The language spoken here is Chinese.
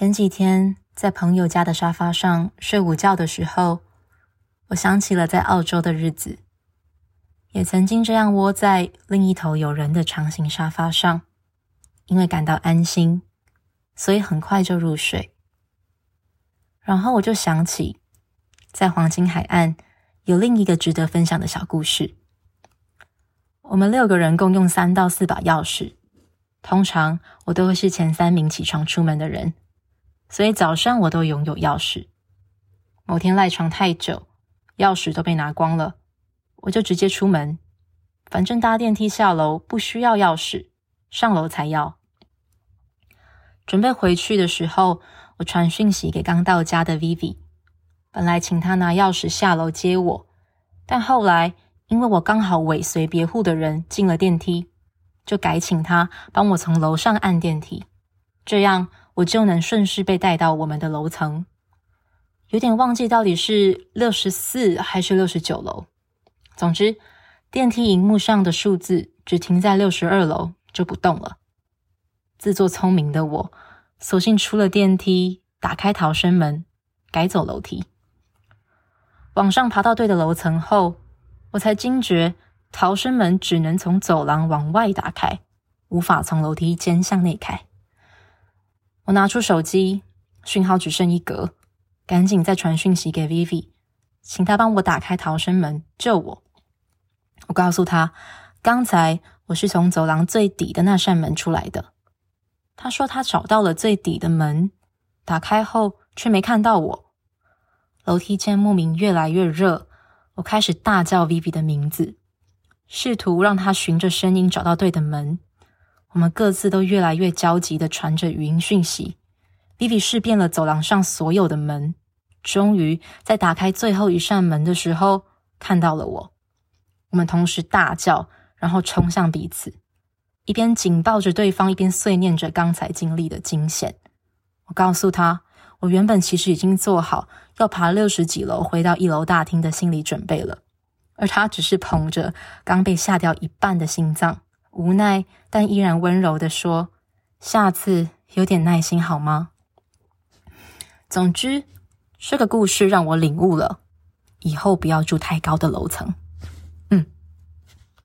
前几天在朋友家的沙发上睡午觉的时候，我想起了在澳洲的日子，也曾经这样窝在另一头有人的长形沙发上，因为感到安心，所以很快就入睡。然后我就想起，在黄金海岸有另一个值得分享的小故事。我们六个人共用三到四把钥匙，通常我都会是前三名起床出门的人。所以早上我都拥有钥匙。某天赖床太久，钥匙都被拿光了，我就直接出门，反正搭电梯下楼不需要钥匙，上楼才要。准备回去的时候，我传讯息给刚到家的 Vivi，本来请他拿钥匙下楼接我，但后来因为我刚好尾随别户的人进了电梯，就改请他帮我从楼上按电梯，这样。我就能顺势被带到我们的楼层，有点忘记到底是六十四还是六十九楼。总之，电梯荧幕上的数字只停在六十二楼就不动了。自作聪明的我，索性出了电梯，打开逃生门，改走楼梯。往上爬到对的楼层后，我才惊觉逃生门只能从走廊往外打开，无法从楼梯间向内开。我拿出手机，讯号只剩一格，赶紧再传讯息给 Vivi，请他帮我打开逃生门救我。我告诉他，刚才我是从走廊最底的那扇门出来的。他说他找到了最底的门，打开后却没看到我。楼梯间莫名越来越热，我开始大叫 Vivi 的名字，试图让他循着声音找到对的门。我们各自都越来越焦急地传着语音讯息。Vivi 试遍了走廊上所有的门，终于在打开最后一扇门的时候看到了我。我们同时大叫，然后冲向彼此，一边紧抱着对方，一边碎念着刚才经历的惊险。我告诉他，我原本其实已经做好要爬六十几楼回到一楼大厅的心理准备了，而他只是捧着刚被吓掉一半的心脏。无奈，但依然温柔地说：“下次有点耐心好吗？”总之，这个故事让我领悟了，以后不要住太高的楼层。